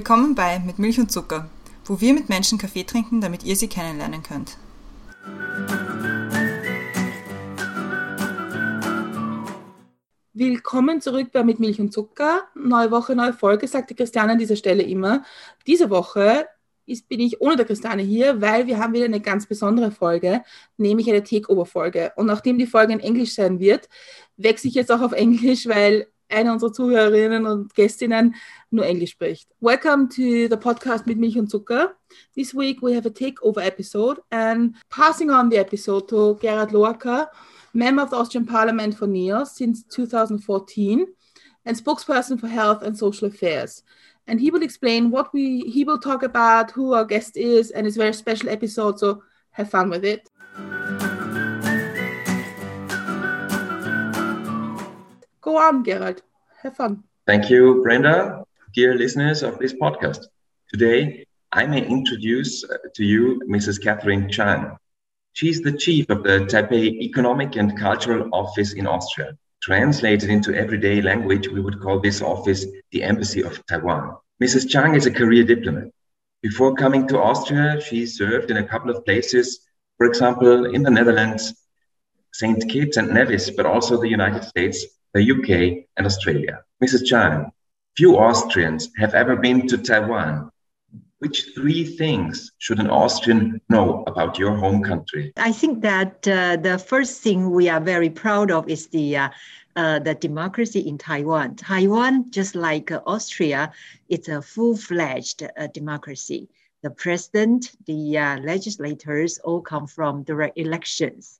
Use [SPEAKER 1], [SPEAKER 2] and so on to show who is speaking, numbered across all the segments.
[SPEAKER 1] Willkommen bei Mit Milch und Zucker, wo wir mit Menschen Kaffee trinken, damit ihr sie kennenlernen könnt.
[SPEAKER 2] Willkommen zurück bei Mit Milch und Zucker. Neue Woche, neue Folge, sagt die Christiane an dieser Stelle immer. Diese Woche ist, bin ich ohne der Christiane hier, weil wir haben wieder eine ganz besondere Folge, nämlich eine Takeover-Folge. Und nachdem die Folge in Englisch sein wird, wechsle ich jetzt auch auf Englisch, weil eine unserer Zuhörerinnen und Gästinnen nur Englisch spricht. Welcome to the podcast mit Milch und Zucker. This week we have a takeover episode and passing on the episode to Gerald Loacker, member of the Austrian Parliament for NEOS since 2014 and spokesperson for health and social affairs. And he will explain what we he will talk about, who our guest is, and it's a very special episode. So have fun with it. Go on, Gerald. Have fun.
[SPEAKER 3] Thank you, Brenda. Dear listeners of this podcast, today I may introduce uh, to you Mrs. Katharine Chang. She's the chief of the Taipei Economic and Cultural Office in Austria. Translated into everyday language, we would call this office the Embassy of Taiwan. Mrs. Chang is a career diplomat. Before coming to Austria, she served in a couple of places, for example, in the Netherlands, St. Kitts and Nevis, but also the United States the UK, and Australia. Mrs. Chan, few Austrians have ever been to Taiwan. Which three things should an Austrian know about your home country?
[SPEAKER 4] I think that uh, the first thing we are very proud of is the uh, uh, the democracy in Taiwan. Taiwan, just like uh, Austria, it's a full-fledged uh, democracy. The president, the uh, legislators all come from direct elections.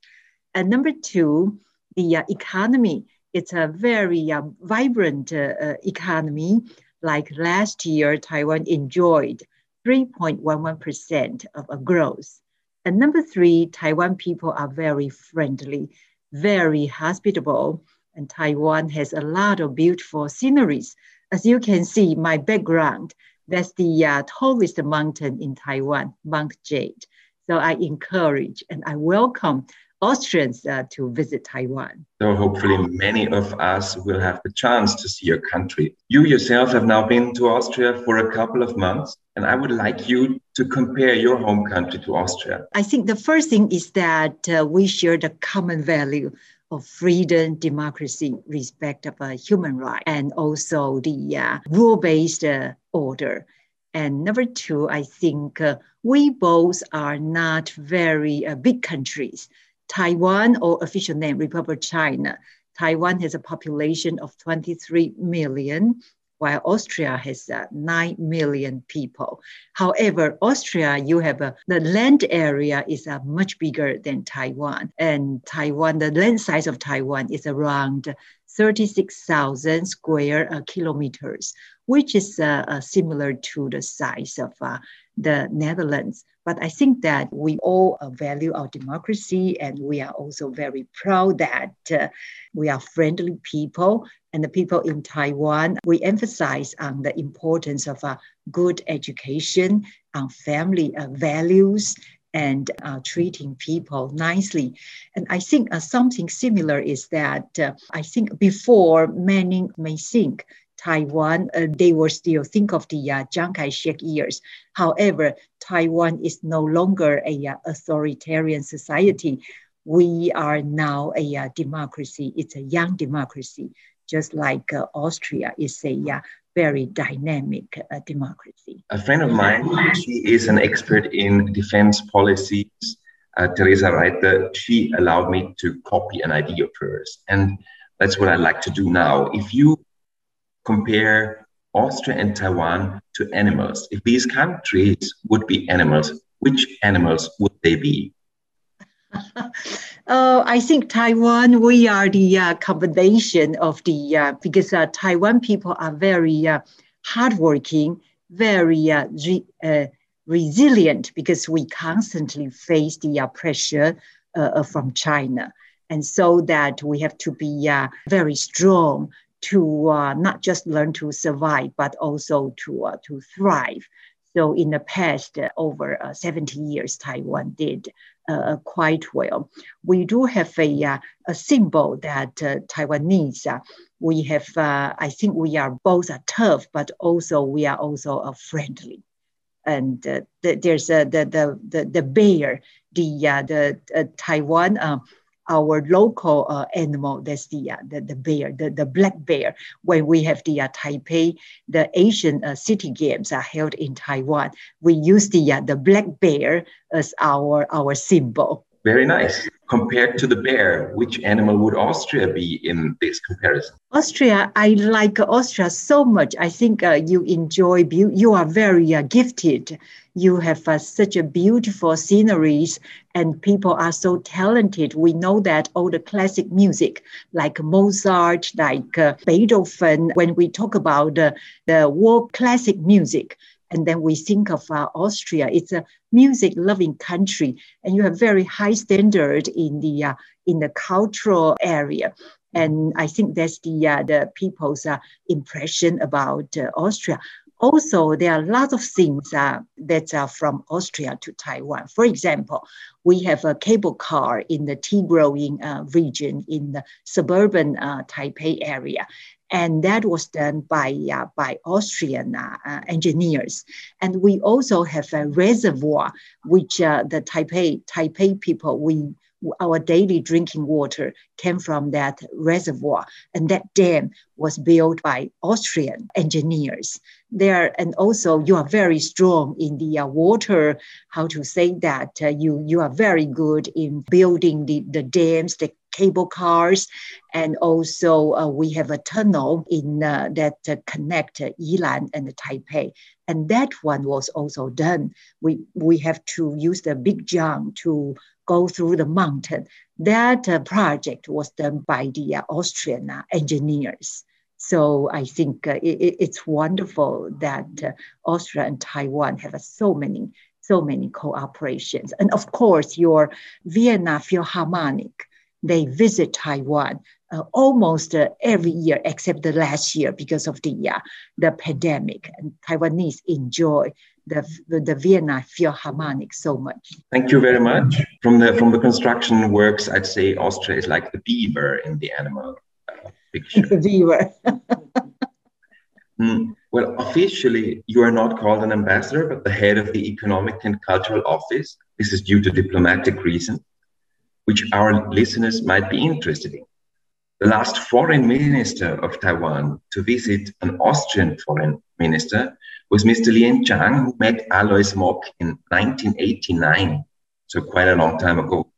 [SPEAKER 4] And number two, the economy it's a very uh, vibrant uh, economy. Like last year, Taiwan enjoyed 3.11% of a growth. And number three, Taiwan people are very friendly, very hospitable, and Taiwan has a lot of beautiful sceneries. As you can see, my background, that's the uh, tallest mountain in Taiwan, Mount Jade. So I encourage and I welcome Austrians uh, to visit Taiwan.
[SPEAKER 3] So hopefully many of us will have the chance to see your country. You yourself have now been to Austria for a couple of months, and I would like you to compare your home country to Austria.
[SPEAKER 4] I think the first thing is that uh, we share the common value of freedom, democracy, respect of uh, human rights, and also the uh, rule-based uh, order. And number two, I think uh, we both are not very uh, big countries. Taiwan, or official name, Republic of China. Taiwan has a population of 23 million, while Austria has uh, 9 million people. However, Austria, you have a, the land area is uh, much bigger than Taiwan. And Taiwan, the land size of Taiwan is around 36,000 square uh, kilometers, which is uh, uh, similar to the size of uh, the Netherlands. But I think that we all uh, value our democracy and we are also very proud that uh, we are friendly people. And the people in Taiwan, we emphasize on the importance of a good education, on family uh, values, and uh, treating people nicely. And I think uh, something similar is that uh, I think before many may think Taiwan, uh, they will still think of the uh, Chiang Kai-shek years. However, Taiwan is no longer a uh, authoritarian society. We are now a uh, democracy. It's a young democracy, just like uh, Austria is a uh, very dynamic democracy.
[SPEAKER 3] A friend of mine, she is an expert in defense policies. Teresa Reiter, she allowed me to copy an idea of hers. And that's what I like to do now. If you compare Austria and Taiwan to animals. If these countries would be animals, which animals would they be?
[SPEAKER 4] uh, I think Taiwan, we are the uh, combination of the, uh, because uh, Taiwan people are very uh, hardworking, very uh, re- resilient because we constantly face the pressure from China. And so that we have to be very strong to uh, not just learn to survive, but also to, uh, to thrive. So in the past, uh, over uh, 70 years, Taiwan did uh, quite well. We do have a, uh, a symbol that uh, Taiwanese, uh, we have, uh, I think we are both tough, but also we are also friendly. And the, there's the, the, the, the bear, the, the Taiwan our local uh, animal, that's the, uh, the, the bear, the, the black bear. When we have the uh, Taipei, the Asian uh, city games are held in Taiwan, we use the, uh, the black bear as our, our symbol.
[SPEAKER 3] Very nice. Compared to the bear, which animal would Austria be in this comparison?
[SPEAKER 4] Austria, I like Austria so much. I think uh, you enjoy, you are very uh, gifted. You have uh, such a beautiful sceneries and people are so talented. We know that all the classic music like Mozart, like uh, Beethoven, when we talk about the world classic music, and then we think of uh, Austria. It's a music loving country, and you have very high standard in the uh, in the cultural area. And I think that's the uh, the people's uh, impression about uh, Austria. Also, there are lots of things uh, that are from Austria to Taiwan. For example, we have a cable car in the tea growing region in the suburban Taipei area and that was done by uh, by Austrian uh, uh, engineers. And we also have a reservoir, which uh, the Taipei Taipei people we our daily drinking water came from that reservoir, and that dam was built by Austrian engineers. There, and also you are very strong in the uh, water. How to say that? Uh, you you are very good in building the, the dams, the cable cars, and also uh, we have a tunnel in uh, that uh, connect Yilan and Taipei, and that one was also done. We we have to use the big jump to go through the mountain. That uh, project was done by the uh, Austrian uh, engineers. So I think it, it's wonderful that Austria and Taiwan have so many so many cooperations. And of course, your Vienna Philharmonic they visit Taiwan uh, almost uh, every year except the last year because of the uh, the pandemic. And Taiwanese enjoy the, the, Vienna Philharmonic so much.
[SPEAKER 3] Thank you very much. From the from the construction works, I'd say Austria is like the beaver in the animal uh, picture.
[SPEAKER 4] the
[SPEAKER 3] mm. Well, officially, you are not called an ambassador, but the head of the Economic and Cultural Office. This is due to diplomatic reasons which our listeners might be interested in. The last foreign minister of Taiwan to visit an Austrian foreign minister was Mr. Lien Chan, who met Alois Mock in 1989, so quite a long time ago.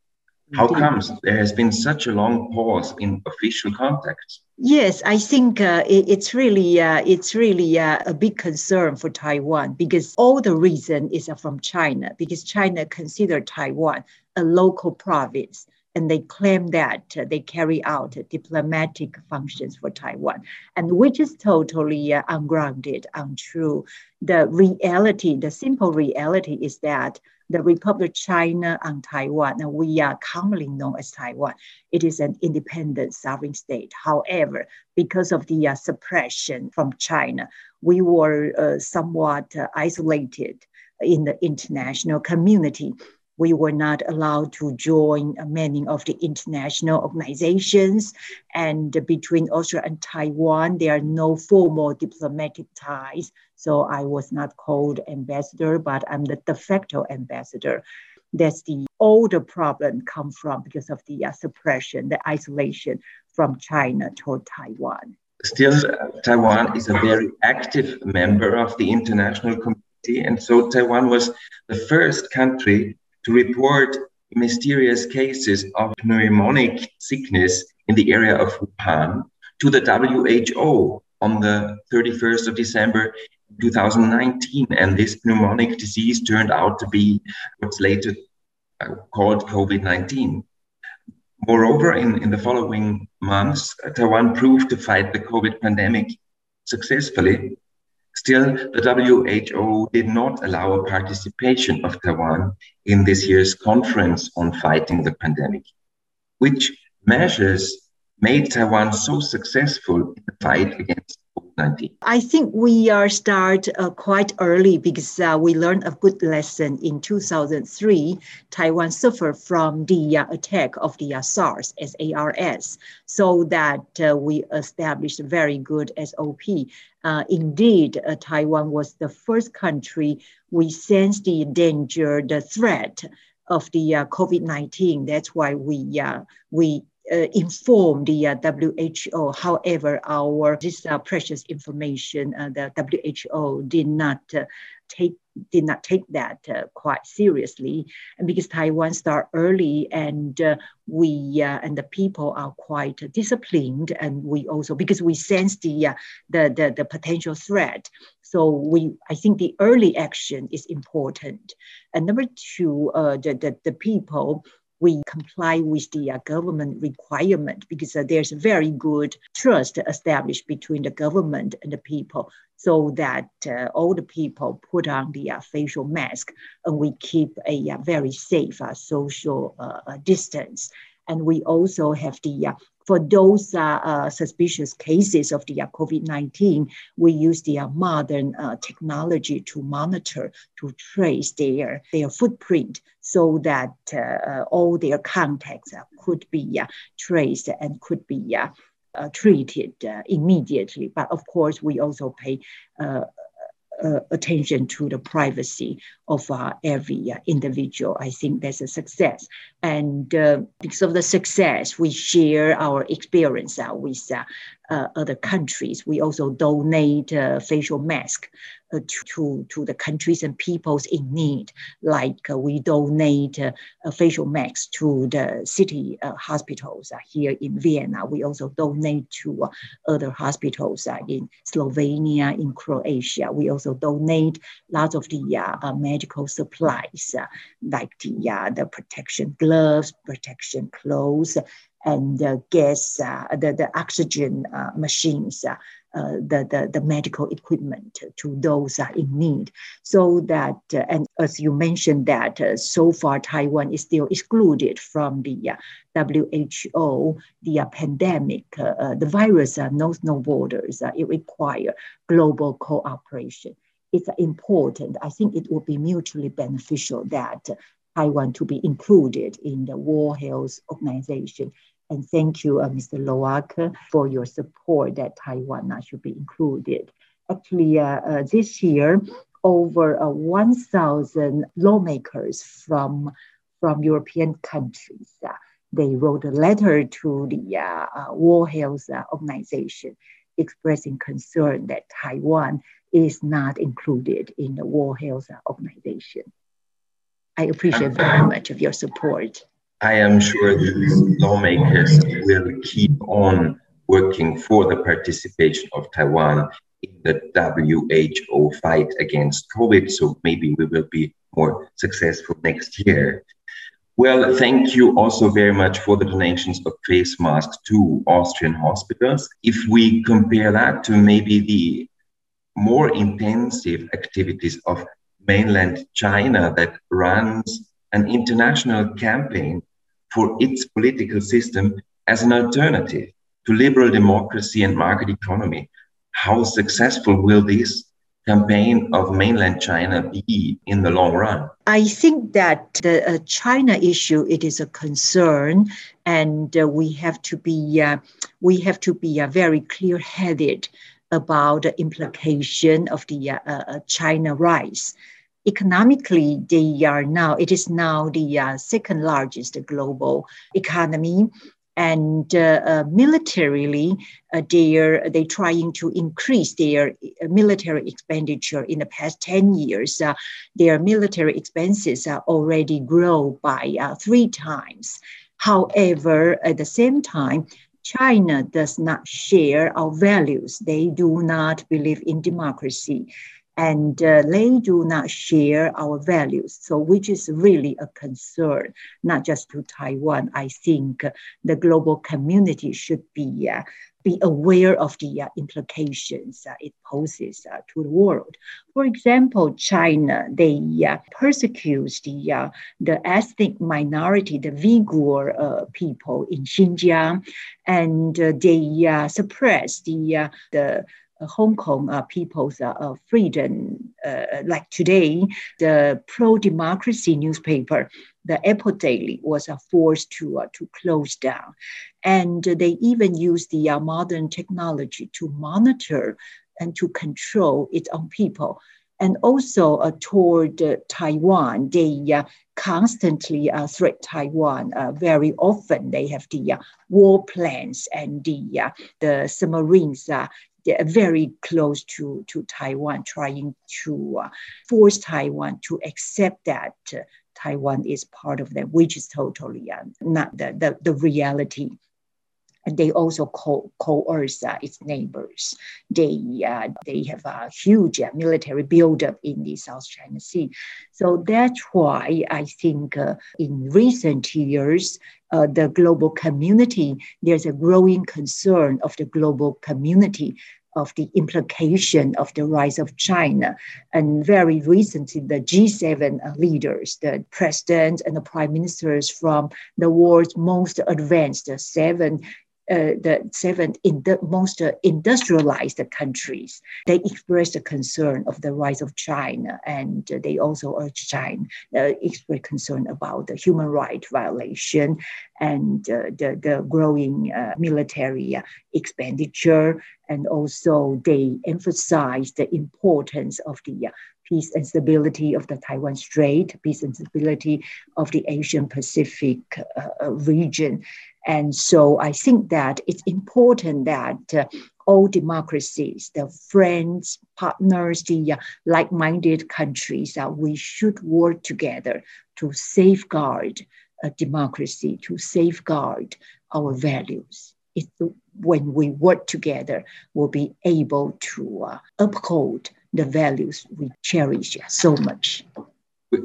[SPEAKER 3] How comes there has been such a long pause in official contacts?
[SPEAKER 4] Yes, I think uh, it, it's really uh, it's really uh, a big concern for Taiwan because all the reason is from China because China consider Taiwan a local province and they claim that uh, they carry out diplomatic functions for Taiwan, and which is totally uh, ungrounded, untrue. The reality, the simple reality is that the Republic of China and Taiwan, and we are commonly known as Taiwan, it is an independent sovereign state. However, because of the uh, suppression from China, we were uh, somewhat uh, isolated in the international community we were not allowed to join many of the international organizations. And between Austria and Taiwan, there are no formal diplomatic ties. So I was not called ambassador, but I'm the de facto ambassador. That's the older problem come from because of the uh, suppression, the isolation from China toward Taiwan.
[SPEAKER 3] Still, Taiwan is a very active member of the international community. And so Taiwan was the first country to report mysterious cases of pneumonic sickness in the area of Wuhan to the WHO on the 31st of December 2019. And this pneumonic disease turned out to be what's later uh, called COVID 19. Moreover, in, in the following months, Taiwan proved to fight the COVID pandemic successfully Still, the WHO did not allow a participation of Taiwan in this year's conference on fighting the pandemic. Which measures made Taiwan so successful in the fight against COVID-19?
[SPEAKER 4] I think we are start uh, quite early because uh, we learned a good lesson in 2003. Taiwan suffered from the uh, attack of the uh, SARS, SARS, so that uh, we established a very good SOP. Uh, indeed, Taiwan was the first country we sensed the danger, the threat of the COVID-19. That's why we we uh, inform the uh, WHO. However, our this uh, precious information, uh, the WHO did not uh, take did not take that uh, quite seriously, and because Taiwan start early and we and the people are quite disciplined, and we also because we sense the, the the the potential threat. So we, I think the early action is important. And number two, the, the the people we comply with the uh, government requirement because uh, there's very good trust established between the government and the people so that uh, all the people put on the uh, facial mask and we keep a uh, very safe social distance. And we also have the for those uh, uh, suspicious cases of the uh, COVID-19, we use the uh, modern uh, technology to monitor, to trace their, their footprint so that uh, all their contacts could be traced and could be treated immediately. But of course, we also pay uh, attention to the privacy of uh, every uh, individual. I think that's a success. And uh, because of the success, we share our experience uh, with uh, uh, other countries. We also donate uh, facial mask uh, to, to, the countries and peoples in need. Like uh, we donate uh, facial masks to the city hospitals here in Vienna. We also donate to other hospitals in Slovenia, in Croatia. We also donate lots of the medical supplies like the, the protection gloves, protection clothes, and uh, gas, uh, the, the oxygen uh, machines, uh, uh, the, the, the medical equipment to those in need. So that, uh, and as you mentioned that so far Taiwan is still excluded from the WHO, the pandemic, the virus knows no borders. it requires global cooperation. It's important. I think it would be mutually beneficial that Taiwan to be included in the World Health Organization and thank you, uh, Mr. Loak, for your support that Taiwan should be included. Actually, uh, uh, this year, over uh, 1,000 lawmakers from, from European countries, uh, they wrote a letter to the uh, World Health Organization expressing concern that Taiwan is not included in the World Health Organization. I appreciate very much of your support.
[SPEAKER 3] I am sure these lawmakers will keep on working for the participation of Taiwan in the WHO fight against COVID. So maybe we will be more successful next year. Well, thank you also very much for the donations of face masks to Austrian hospitals. If we compare that to maybe the more intensive activities of mainland China that runs an international campaign for its political system as an alternative to liberal democracy and market economy. How successful will this campaign of mainland China be in the long run?
[SPEAKER 4] I think that the uh, China issue it is a concern, and uh, we have to be uh, we have to be uh, very clear-headed about the implication of the uh, uh, China rise economically, they are now, it is now the uh, second largest global economy. And uh, uh, militarily, uh, they're, they're trying to increase their uh, military expenditure in the past 10 years. Uh, their military expenses are already grow by three times. However, at the same time, China does not share our values. They do not believe in democracy and uh, they do not share our values. So, which is really a concern, not just to Taiwan. I think the global community should be uh, be aware of the uh, implications uh, it poses uh, to the world. For example, China they uh, persecute the the ethnic minority, the Uyghur people in Xinjiang, and they suppress the the Hong Kong uh, people's uh, freedom. Uh, like today, the pro-democracy newspaper, the Apple Daily, was forced to to close down, and they even use the modern technology to monitor and to control its own people and also uh, toward uh, Taiwan. They uh, constantly threat Taiwan. very often they have the war plans and the, the submarines very close to, to Taiwan, trying to uh, force Taiwan to accept that uh, Taiwan is part of them, which is totally uh, not the, the, the reality and they also co- coerce uh, its neighbors. They uh, they have a huge uh, military buildup in the South China Sea. So that's why I think in recent years, uh, the global community there's a growing concern of the global community of the implication of the rise of China. And very recently, the G7 uh, leaders, the presidents and the prime ministers from the world's most advanced seven uh, the seven in the most uh, industrialized countries, they expressed a concern of the rise of China, and they also urged China uh, express concern about the human rights violation and uh, the, the growing uh, military uh, expenditure, and also they emphasized the importance of the peace and stability of the Taiwan Strait, peace and stability of the Asian Pacific uh, region. And so I think that it's important that uh, all democracies, the friends, partners, the uh, like minded countries, that uh, we should work together to safeguard democracy, to safeguard our values. It, when we work together, we'll be able to uh, uphold the values we cherish so much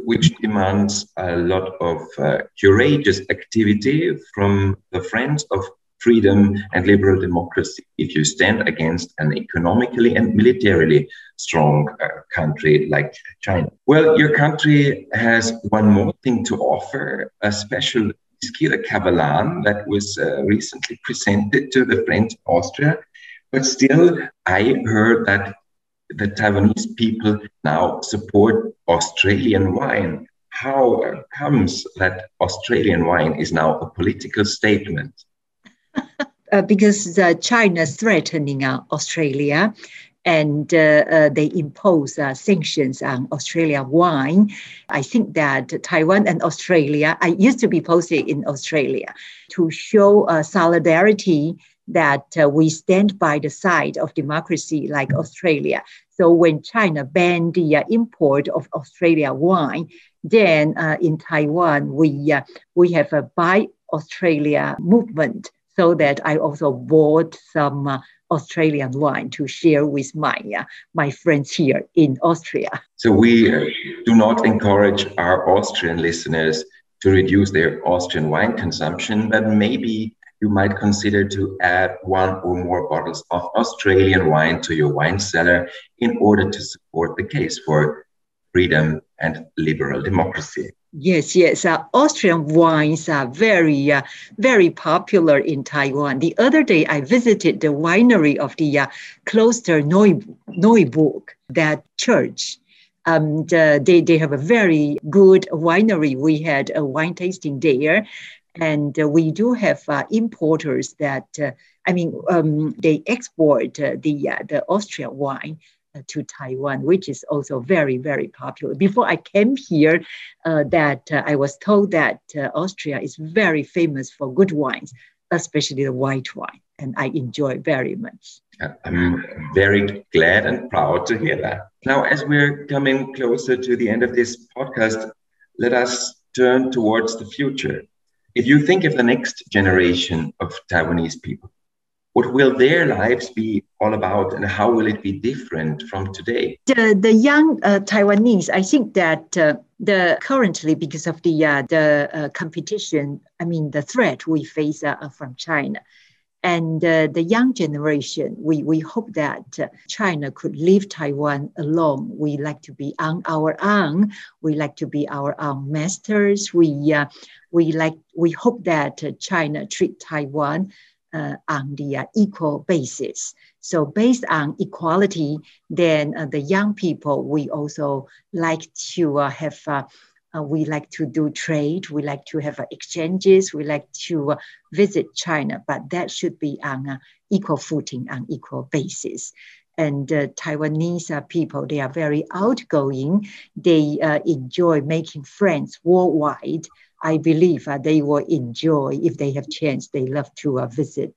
[SPEAKER 3] which demands a lot of uh, courageous activity from the friends of freedom and liberal democracy if you stand against an economically and militarily strong uh, country like China. Well, your country has one more thing to offer a special Skira Kavalan that was uh, recently presented to the French Austria. But still, I heard that the Taiwanese people now support Australian wine. How comes that Australian wine is now a political statement?
[SPEAKER 4] uh, because uh, China is threatening uh, Australia and uh, uh, they impose uh, sanctions on Australia wine. I think that Taiwan and Australia, I used to be posted in Australia to show solidarity that uh, we stand by the side of democracy like Australia. So when China banned the uh, import of Australia wine, then uh, in Taiwan we uh, we have a buy Australia movement. So that I also bought some uh, Australian wine to share with my uh, my friends here in Austria.
[SPEAKER 3] So we do not encourage our Austrian listeners to reduce their Austrian wine consumption, but maybe you might consider to add one or more bottles of Australian wine to your wine cellar in order to support the case for freedom and liberal democracy.
[SPEAKER 4] Yes, yes. Uh, Austrian wines are very, uh, very popular in Taiwan. The other day, I visited the winery of the uh, Klosterneuburg, that church. Um, the, they, they have a very good winery. We had a wine tasting there. And uh, we do have uh, importers that, uh, I mean, um, they export the, the Austrian wine to Taiwan, which is also very, very popular. Before I came here, uh, that uh, I was told that uh, Austria is very famous for good wines, especially the white wine, and I enjoy very much.
[SPEAKER 3] I'm very glad and proud to hear that. Now, as we're coming closer to the end of this podcast, let us turn towards the future. If you think of the next generation of Taiwanese people, what will their lives be all about and how will it be different from today?
[SPEAKER 4] The, the young uh, Taiwanese, I think that uh, the currently because of the uh, the uh, competition, I mean the threat we face uh, from China, and uh, the young generation, we, we hope that China could leave Taiwan alone. We like to be on our own. We like to be our own masters. We, we, like, we hope that uh, China treat Taiwan uh, on the uh, equal basis. So based on equality, then uh, the young people, we also like to uh, have, uh, we like to do trade, we like to have exchanges, we like to visit China, but that should be on equal footing, on equal basis and uh, Taiwanese uh, people, they are very outgoing. They uh, enjoy making friends worldwide. I believe they will enjoy if they have chance. They love to visit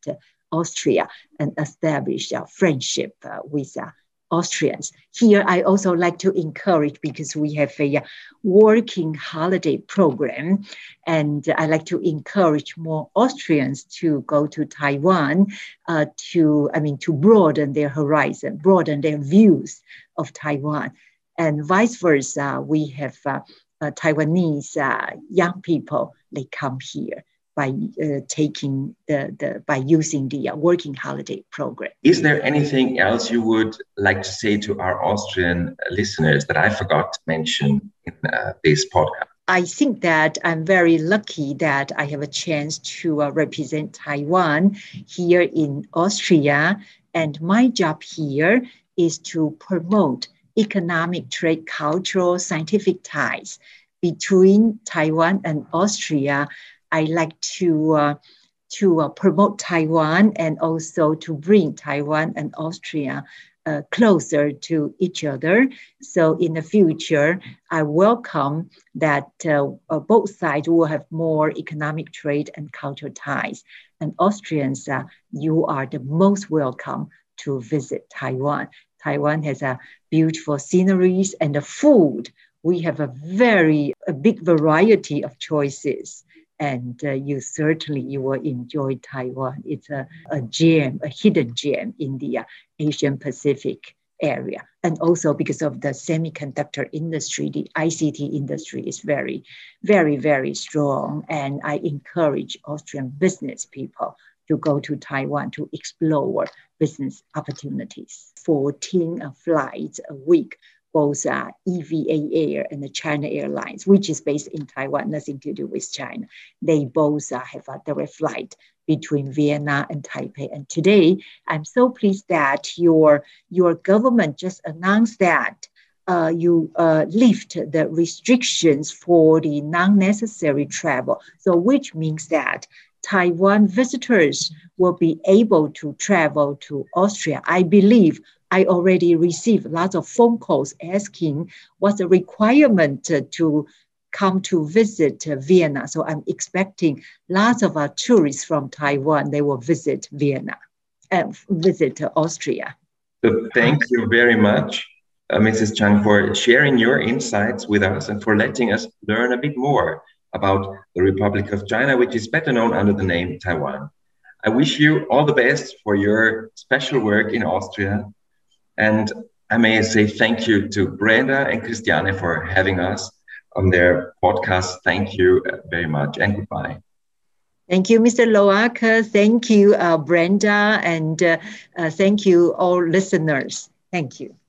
[SPEAKER 4] Austria and establish a friendship uh, with uh, Austrians. Here, I also like to encourage because we have a working holiday program, and I like to encourage more Austrians to go to Taiwan uh, to, I mean, to broaden their horizon, broaden their views of Taiwan, and vice versa. We have uh, uh, Taiwanese uh, young people they come here by uh, taking the, the by using the uh, working holiday program.
[SPEAKER 3] Is there anything else you would like to say to our Austrian listeners that I forgot to mention in uh, this podcast?
[SPEAKER 4] I think that I'm very lucky that I have a chance to uh, represent Taiwan here in Austria, and my job here is to promote economic, trade, cultural, scientific ties between Taiwan and Austria I like to uh, to uh, promote Taiwan and also to bring Taiwan and Austria uh, closer to each other. So in the future, I welcome that uh, uh, both sides will have more economic trade and cultural ties. And Austrians, uh, you are the most welcome to visit Taiwan. Taiwan has a beautiful sceneries and the food. We have a very a big variety of choices and uh, you certainly you will enjoy Taiwan. It's a, a gem, a hidden gem in the uh, Asian Pacific area. And also because of the semiconductor industry, the ICT industry is very, very, very strong. And I encourage Austrian business people to go to Taiwan to explore business opportunities. 14 uh, flights a week both uh, EVA Air and the China Airlines, which is based in Taiwan, nothing to do with China. They both uh, have a direct flight between Vienna and Taipei. And today, I'm so pleased that your, your government just announced that uh, you uh, lift the restrictions for the non-necessary travel. So which means that Taiwan visitors will be able to travel to Austria. I believe I already received lots of phone calls asking what's the requirement to come to visit Vienna. So I'm expecting lots of our tourists from Taiwan, they will visit Vienna and visit Austria.
[SPEAKER 3] So thank you very much, uh, Mrs. Chang, for sharing your insights with us and for letting us learn a bit more about the Republic of China, which is better known under the name Taiwan. I wish you all the best for your special work in Austria and I may say thank you to Brenda and Christiane for having us on their podcast. Thank you very much and goodbye.
[SPEAKER 4] Thank you, Mr. Loak. Thank you, uh, Brenda, and uh, uh, thank you, all listeners. Thank you.